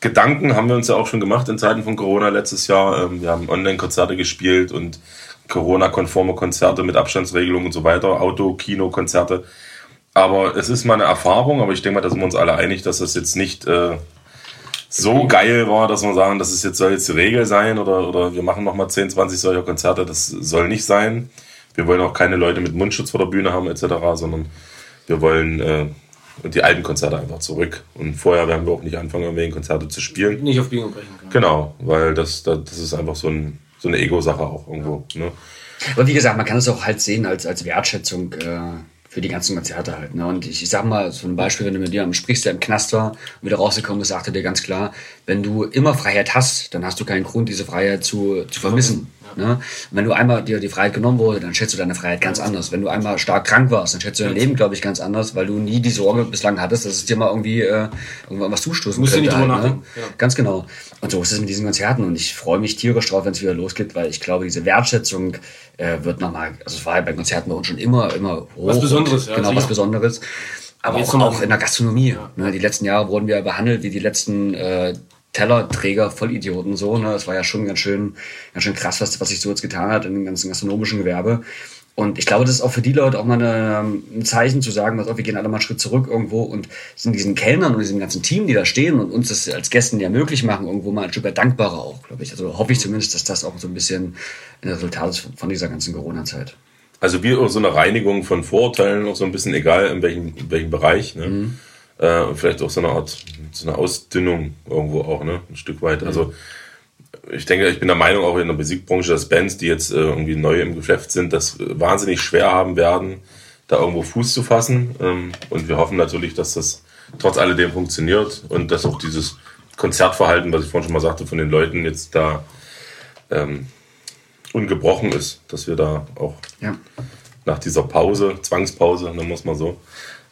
Speaker 1: Gedanken, haben wir uns ja auch schon gemacht in Zeiten von Corona letztes Jahr. Ähm, Wir haben Online-Konzerte gespielt und Corona-konforme Konzerte mit Abstandsregelungen und so weiter, Auto-, Kino-Konzerte. Aber es ist mal eine Erfahrung, aber ich denke mal, da sind wir uns alle einig, dass das jetzt nicht äh, so geil war, dass wir sagen, das ist jetzt, soll jetzt die Regel sein oder, oder wir machen nochmal 10, 20 solcher Konzerte. Das soll nicht sein. Wir wollen auch keine Leute mit Mundschutz vor der Bühne haben etc., sondern wir wollen äh, die alten Konzerte einfach zurück. Und vorher werden wir auch nicht anfangen, irgendwelche Konzerte zu spielen.
Speaker 4: Nicht auf Biegen Brechen. Können.
Speaker 1: Genau, weil das, das, das ist einfach so, ein, so eine Ego-Sache auch irgendwo. Ne?
Speaker 2: Aber wie gesagt, man kann es auch halt sehen als, als Wertschätzung äh, für die ganzen Konzerte halt. Ne? Und ich, ich sag mal, so ein Beispiel, wenn du mit dir sprichst, der im Knast war und wieder rausgekommen ist, sagte dir ganz klar, wenn du immer Freiheit hast, dann hast du keinen Grund, diese Freiheit zu, zu vermissen. Ne? Wenn du einmal dir die Freiheit genommen wurde, dann schätzt du deine Freiheit ganz anders. Wenn du einmal stark krank warst, dann schätzt du dein Leben, glaube ich, ganz anders, weil du nie die Sorge bislang hattest, dass es dir mal irgendwie äh, irgendwann was zustoßen
Speaker 4: Musst du
Speaker 2: könnte.
Speaker 4: nicht drüber
Speaker 2: halt, ne?
Speaker 4: nachdenken, ja.
Speaker 2: Ganz genau. Und so ist es mit diesen Konzerten und ich freue mich tierisch drauf, wenn es wieder losgeht, weil ich glaube, diese Wertschätzung äh, wird nochmal, also es war ja bei Konzerten bei uns schon immer, immer hoch.
Speaker 4: Was Besonderes,
Speaker 2: und,
Speaker 4: ja,
Speaker 2: Genau,
Speaker 4: sicher.
Speaker 2: was Besonderes. Aber auch, auch in der Gastronomie. Ne? Die letzten Jahre wurden wir behandelt wie die letzten äh, Tellerträger, Vollidioten so. Ne? Das war ja schon ganz schön, ganz schön krass, was, was sich so jetzt getan hat in dem ganzen gastronomischen Gewerbe. Und ich glaube, das ist auch für die Leute auch mal eine, ein Zeichen zu sagen, was auf, wir gehen alle mal einen Schritt zurück irgendwo und sind diesen Kellnern und diesem ganzen Team, die da stehen und uns das als Gästen ja möglich machen, irgendwo mal ein Stück weit dankbarer auch, glaube ich. Also hoffe ich zumindest, dass das auch so ein bisschen ein Resultat ist von dieser ganzen Corona-Zeit.
Speaker 1: Also wie auch so eine Reinigung von Vorurteilen, auch so ein bisschen egal in welchem, in welchem Bereich. Ne? Äh, und vielleicht auch so eine Art, so eine Ausdünnung irgendwo auch, ne? Ein Stück weit. Also ich denke, ich bin der Meinung, auch in der Musikbranche, dass Bands, die jetzt äh, irgendwie neu im Geschäft sind, das wahnsinnig schwer haben werden, da irgendwo Fuß zu fassen. Ähm, und wir hoffen natürlich, dass das trotz alledem funktioniert und dass auch dieses Konzertverhalten, was ich vorhin schon mal sagte, von den Leuten jetzt da ähm, ungebrochen ist, dass wir da auch
Speaker 2: Ja.
Speaker 1: nach dieser Pause, Zwangspause, dann muss man so,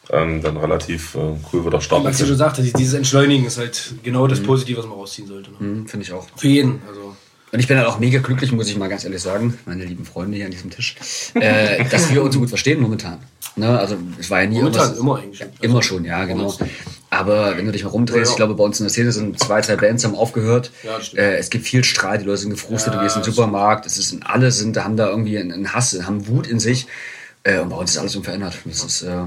Speaker 1: ähm, dann relativ äh, cool wieder starten.
Speaker 4: Was du schon sagte, dieses Entschleunigen ist halt genau das Positive, was man rausziehen sollte. Ne?
Speaker 2: Hm, Finde ich auch.
Speaker 4: Für jeden. Also
Speaker 2: Und ich bin halt auch mega glücklich, muss ich mal ganz ehrlich sagen, meine lieben Freunde hier an diesem Tisch, äh, [LAUGHS] dass wir uns so gut verstehen momentan. Ne? Also es war ja nie
Speaker 4: Momentan, immer eigentlich.
Speaker 2: Immer schon, ja, genau. Aber wenn du dich mal rumdrehst, ich glaube, bei uns in der Szene sind zwei, drei Bands haben aufgehört.
Speaker 4: Ja,
Speaker 2: äh, es gibt viel Streit, die Leute sind gefrustet,
Speaker 4: Ja,
Speaker 2: du gehst in den Supermarkt, es ist, alle sind, haben da irgendwie einen einen Hass, haben Wut in sich. Äh, und bei uns ist alles unverändert. Das ist, äh,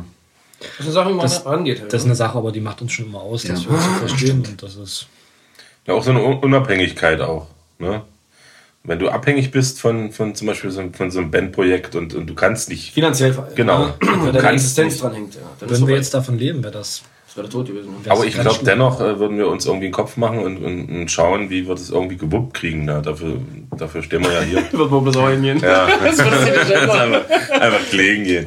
Speaker 4: das ist eine Sache, wie man
Speaker 3: Das-
Speaker 4: rangeht. Halt,
Speaker 3: Das ist
Speaker 4: ne?
Speaker 3: eine Sache, aber die macht uns schon immer aus, dass
Speaker 2: Ja.
Speaker 3: wir uns so [LAUGHS] verstehen. Und das ist
Speaker 1: Ja, auch so eine Un- Unabhängigkeit auch. Ne? Wenn du abhängig bist von, von zum Beispiel so, von so einem Bandprojekt und, und du kannst nicht.
Speaker 4: Finanziell.
Speaker 1: Genau. [CLEARS THROAT]
Speaker 4: Weil deine Existenz
Speaker 1: nicht-
Speaker 4: dran hängt. Ja.
Speaker 3: Wenn wir jetzt davon leben, wäre das.
Speaker 4: Das wäre tot gewesen.
Speaker 1: Aber ich glaube, dennoch äh, würden wir uns irgendwie einen Kopf machen und, und, und schauen, wie wir das irgendwie gewuppt kriegen. Ne? Dafür, dafür stehen wir ja hier. [LAUGHS]
Speaker 4: Wird man bloß auch hingehen.
Speaker 1: ja, [LAUGHS] das einfach, einfach klegen gehen.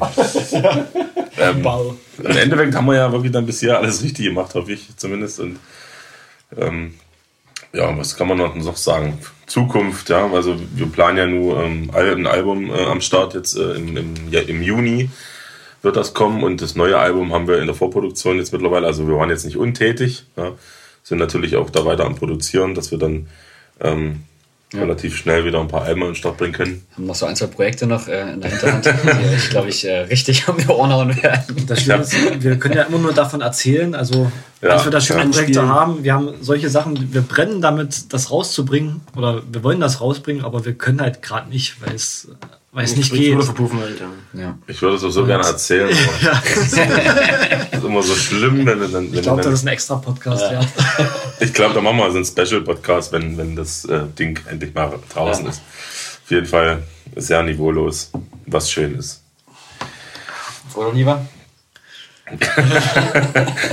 Speaker 1: Ähm,
Speaker 3: Ball.
Speaker 1: Im Endeffekt haben wir ja wirklich dann bisher alles richtig gemacht, hoffe ich zumindest. Und ähm, ja, was kann man noch sagen? Zukunft, ja, also wir planen ja nur ähm, ein Album äh, am Start jetzt äh, im, im, ja, im Juni wird das kommen und das neue Album haben wir in der Vorproduktion jetzt mittlerweile. Also wir waren jetzt nicht untätig, ja, sind natürlich auch da weiter am Produzieren, dass wir dann ähm, relativ schnell wieder ein paar Alben an den Start bringen können.
Speaker 2: haben noch so ein, zwei Projekte noch äh, in der Hinterhand, die ich, glaube ich, äh, richtig [LAUGHS] die Ohren hauen werden.
Speaker 3: Das Schlimme ist, wir können ja immer nur davon erzählen, also
Speaker 1: Ja,
Speaker 3: als wir da schöne
Speaker 1: ja.
Speaker 3: Projekte haben, wir haben solche Sachen, wir brennen damit, das rauszubringen oder wir wollen das rausbringen, aber wir können halt gerade nicht, weil es, weil es nicht geht.
Speaker 4: Verpuffen halt. Ja.
Speaker 2: Ja.
Speaker 1: Ich würde es auch so gerne erzählen. Aber [LAUGHS] das ist immer so schlimm, wenn, wenn, wenn,
Speaker 3: Ich glaube, das ist ein extra Podcast wert. [LAUGHS]
Speaker 1: Ich glaube, da machen wir so einen Special-Podcast, wenn, wenn das äh, Ding endlich mal draußen ist. Auf jeden Fall sehr niveaulos, was schön ist.
Speaker 2: Oder lieber? [LAUGHS]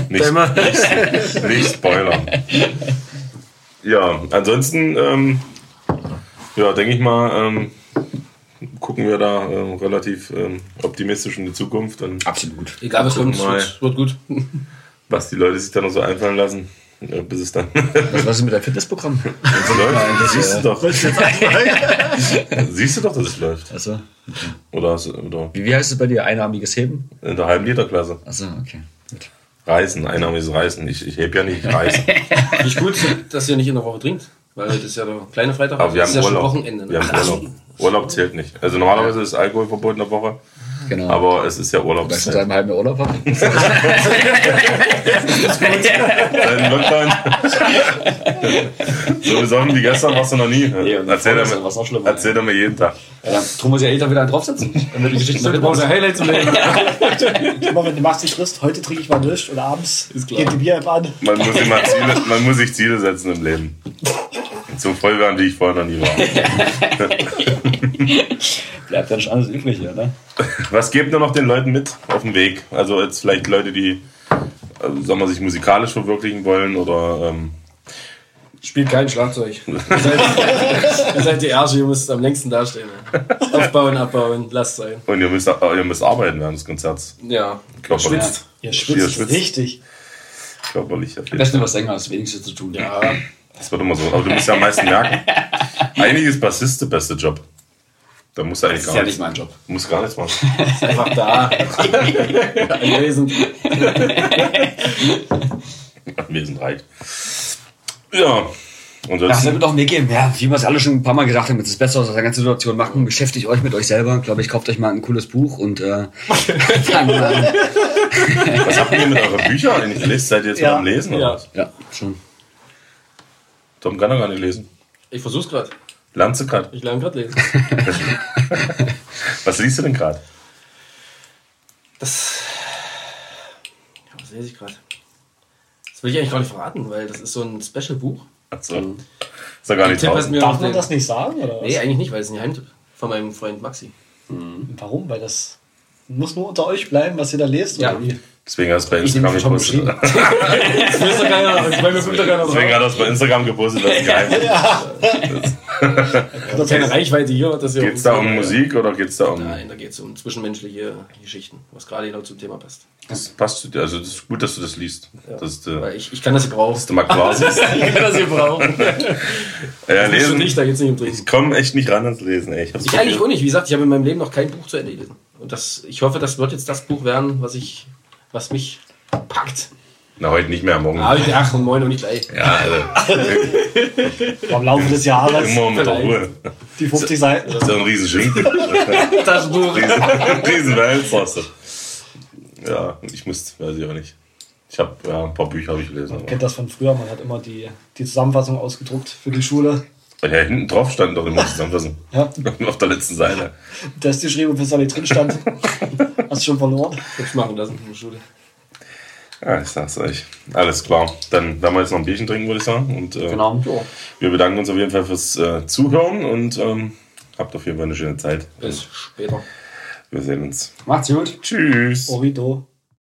Speaker 1: Nicht, nicht, nicht spoilern. Ja, ansonsten, ähm, ja, denke ich mal, ähm, gucken wir da ähm, relativ ähm, optimistisch in die Zukunft und
Speaker 2: Absolut.
Speaker 4: Egal was kommt, es
Speaker 1: mal.
Speaker 4: wird, wird gut.
Speaker 1: was die Leute sich da noch so einfallen lassen, äh, bis es dann
Speaker 2: Was, was ist mit deinem Fitnessprogramm? [LAUGHS]
Speaker 1: läuft. Siehst du doch.
Speaker 3: Wolltest du anfangen? [LAUGHS]
Speaker 1: Siehst du doch, dass es läuft.
Speaker 2: Also,
Speaker 1: Oder, oder
Speaker 2: wie, wie heißt es bei dir? Einarmiges Heben?
Speaker 1: in der halben Literklasse.
Speaker 2: Achso, okay. Gut.
Speaker 1: Reisen, einarmiges Reisen. Ich, ich heb ja nicht, ich reise. [LAUGHS]
Speaker 4: Finde ich gut, dass ihr nicht in der Woche trinkt. Weil das ist ja der kleine Freitag.
Speaker 1: Aber wir
Speaker 4: das
Speaker 1: haben
Speaker 4: ist ja
Speaker 1: Urlaub.
Speaker 4: schon Wochenende. Ne?
Speaker 1: Wir haben Urlaub. Urlaub zählt nicht. Also normalerweise ist Alkoholverbot in der Woche,
Speaker 2: Genau.
Speaker 1: aber es ist ja
Speaker 2: weißt du,
Speaker 1: Urlaubszeit.
Speaker 2: seit einem halben Jahr Urlaub haben?
Speaker 1: Dem Lockdown. so besoffen wie gestern warst du noch nie.
Speaker 2: und
Speaker 1: erzähl,
Speaker 2: war's noch schlimmer.
Speaker 1: erzähl dir mir jeden Tag.
Speaker 2: Ja, dann tun wir sie ja eh dann wieder einen draufsetzen. Wenn wir die Geschichten
Speaker 4: Das
Speaker 2: noch
Speaker 4: brauchst du Highlights im Leben. [LAUGHS]
Speaker 3: Immer wenn du machst dich frisst, heute trinke ich mal durch oder abends
Speaker 4: klar.
Speaker 3: geht die Bier-App an.
Speaker 1: Man muss, immer Ziele, man muss sich Ziele setzen im Leben. So voll werden, wie ich vorher noch nie war. [LAUGHS]
Speaker 2: Bleibt ja nicht alles übrig hier, ne?
Speaker 1: Was gebt ihr noch den Leuten mit auf dem Weg? Also jetzt vielleicht Leute, die äh, sagen wir, sich musikalisch verwirklichen wollen oder ähm,
Speaker 4: Spielt kein Schlagzeug. [LAUGHS] Ihr seid, ihr seid die Ärsche, ihr müsst am längsten dastehen. Aufbauen, abbauen, lasst sein.
Speaker 1: und ihr müsst, ihr müsst arbeiten während des Konzerts.
Speaker 4: Ja,
Speaker 1: Körperlich,
Speaker 4: schwitzt.
Speaker 3: Ihr
Speaker 1: Ihr
Speaker 3: schwitzt
Speaker 1: schwitzt.
Speaker 3: richtig.
Speaker 1: körperlich
Speaker 2: Beste
Speaker 1: Fall.
Speaker 2: was Sänger das wenigste zu tun.
Speaker 4: Ja,
Speaker 1: Das wird immer so. Aber du musst ja am meisten merken. [LAUGHS] Eigentlich ist Bassist der beste Job. Da musst du eigentlich
Speaker 2: Das ist
Speaker 1: gar
Speaker 2: ja
Speaker 1: nichts.
Speaker 2: nicht mein Job.
Speaker 1: Du musst gar nichts machen. [LAUGHS]
Speaker 4: Einfach da. [LAUGHS] Anwesend.
Speaker 1: Wir sind reich. Ja. Und
Speaker 2: Ja,
Speaker 1: das,
Speaker 2: das wird auch mir geben. Ja, wie wir es alle schon ein paar Mal gesagt haben, es ist besser aus der ganzen Situation machen. Beschäftigt euch mit euch selber. Glaube ich, kauft euch mal ein cooles Buch und äh, dann, äh,
Speaker 1: was habt ihr mit euren Büchern eigentlich? Lest, seid ihr jetzt
Speaker 3: Ja.
Speaker 1: mal am Lesen? Oder
Speaker 4: Ja.
Speaker 1: was?
Speaker 2: ja, schon.
Speaker 1: Tom kann er gar nicht lesen.
Speaker 4: Ich versuch's gerade.
Speaker 1: Lernst du gerade?
Speaker 4: Ich lerne gerade lesen. [LAUGHS]
Speaker 1: Was liest du denn gerade?
Speaker 4: Das. Ja, was lese ich gerade? Das will ich eigentlich gar nicht verraten, weil das ist so ein Special-Buch.
Speaker 1: Achso. Ist doch gar nicht
Speaker 3: Darf man
Speaker 4: den-
Speaker 3: das nicht sagen? Oder was?
Speaker 4: Nee, eigentlich nicht, weil es ein Geheimtipp von meinem Freund Maxi.
Speaker 3: Warum? Weil das muss nur unter euch bleiben, was ihr da lest?
Speaker 4: Ja.
Speaker 3: Oder wie?
Speaker 1: Deswegen hast du bei
Speaker 3: Ich
Speaker 1: Instagram gepostet.
Speaker 4: Das weiß doch keiner, mir kommt doch keiner
Speaker 1: Deswegen hat er es bei Instagram gepostet, das ist geheim.
Speaker 4: Das ist keine Reichweite hier. Das hier
Speaker 1: Geht es da um Musik oder geht es da um.
Speaker 4: Nein, da geht es um zwischenmenschliche Geschichten, was gerade genau zum Thema passt.
Speaker 1: Das passt zu dir. Also, das ist gut, dass du das liest. Das ist, äh,
Speaker 4: ich, ich kann das gebrauchen.
Speaker 1: dass du mal quasi. [LAUGHS]
Speaker 4: Ich kann das gebrauchen.
Speaker 1: ja,
Speaker 4: Lesen nicht, da geht's nicht um Trinken.
Speaker 1: Ich komme echt nicht ran ans Lesen, ey. Ich,
Speaker 4: Ich eigentlich auch nicht. Wie gesagt, ich habe in meinem Leben noch kein Buch zu Ende gelesen. Und das, ich hoffe, das wird jetzt das Buch werden, was ich, was mich packt.
Speaker 1: Na, heute nicht mehr, morgen.
Speaker 4: Ah, heute, ach, und moin und nicht gleich.
Speaker 1: Ja, also, [LAUGHS]
Speaker 3: Am Laufe des Jahres
Speaker 1: immer mit der. Ruhe.
Speaker 3: die 50 Seiten.
Speaker 1: Das ist ja ein riesen Schinken. [LAUGHS]
Speaker 4: Das Buch.
Speaker 1: riesen, riesen Wälzer hast du. Ja, ich muss, weiß ich auch nicht. Ich habe ja, ein paar Bücher habe ich gelesen. Aber
Speaker 3: kennt das von früher, man hat immer die, die Zusammenfassung ausgedruckt für die Schule.
Speaker 1: Ja, hinten drauf stand doch immer Zusammenfassung.
Speaker 3: Ja. [LAUGHS]
Speaker 1: Auf der letzten Seite.
Speaker 3: Test geschrieben, bis da nicht drin stand. [LAUGHS] Hast du schon verloren.
Speaker 4: Ich machen lassen in der Schule.
Speaker 1: Ja, ich sag's euch. Alles klar. Dann werden wir jetzt noch ein Bierchen trinken, würde ich sagen. Und äh,
Speaker 2: Genau.
Speaker 1: wir bedanken uns auf jeden Fall fürs äh, Zuhören und ähm, habt auf jeden Fall eine schöne Zeit.
Speaker 4: Bis später.
Speaker 1: Wir sehen uns.
Speaker 2: Macht's gut.
Speaker 1: Tschüss.
Speaker 3: Orido.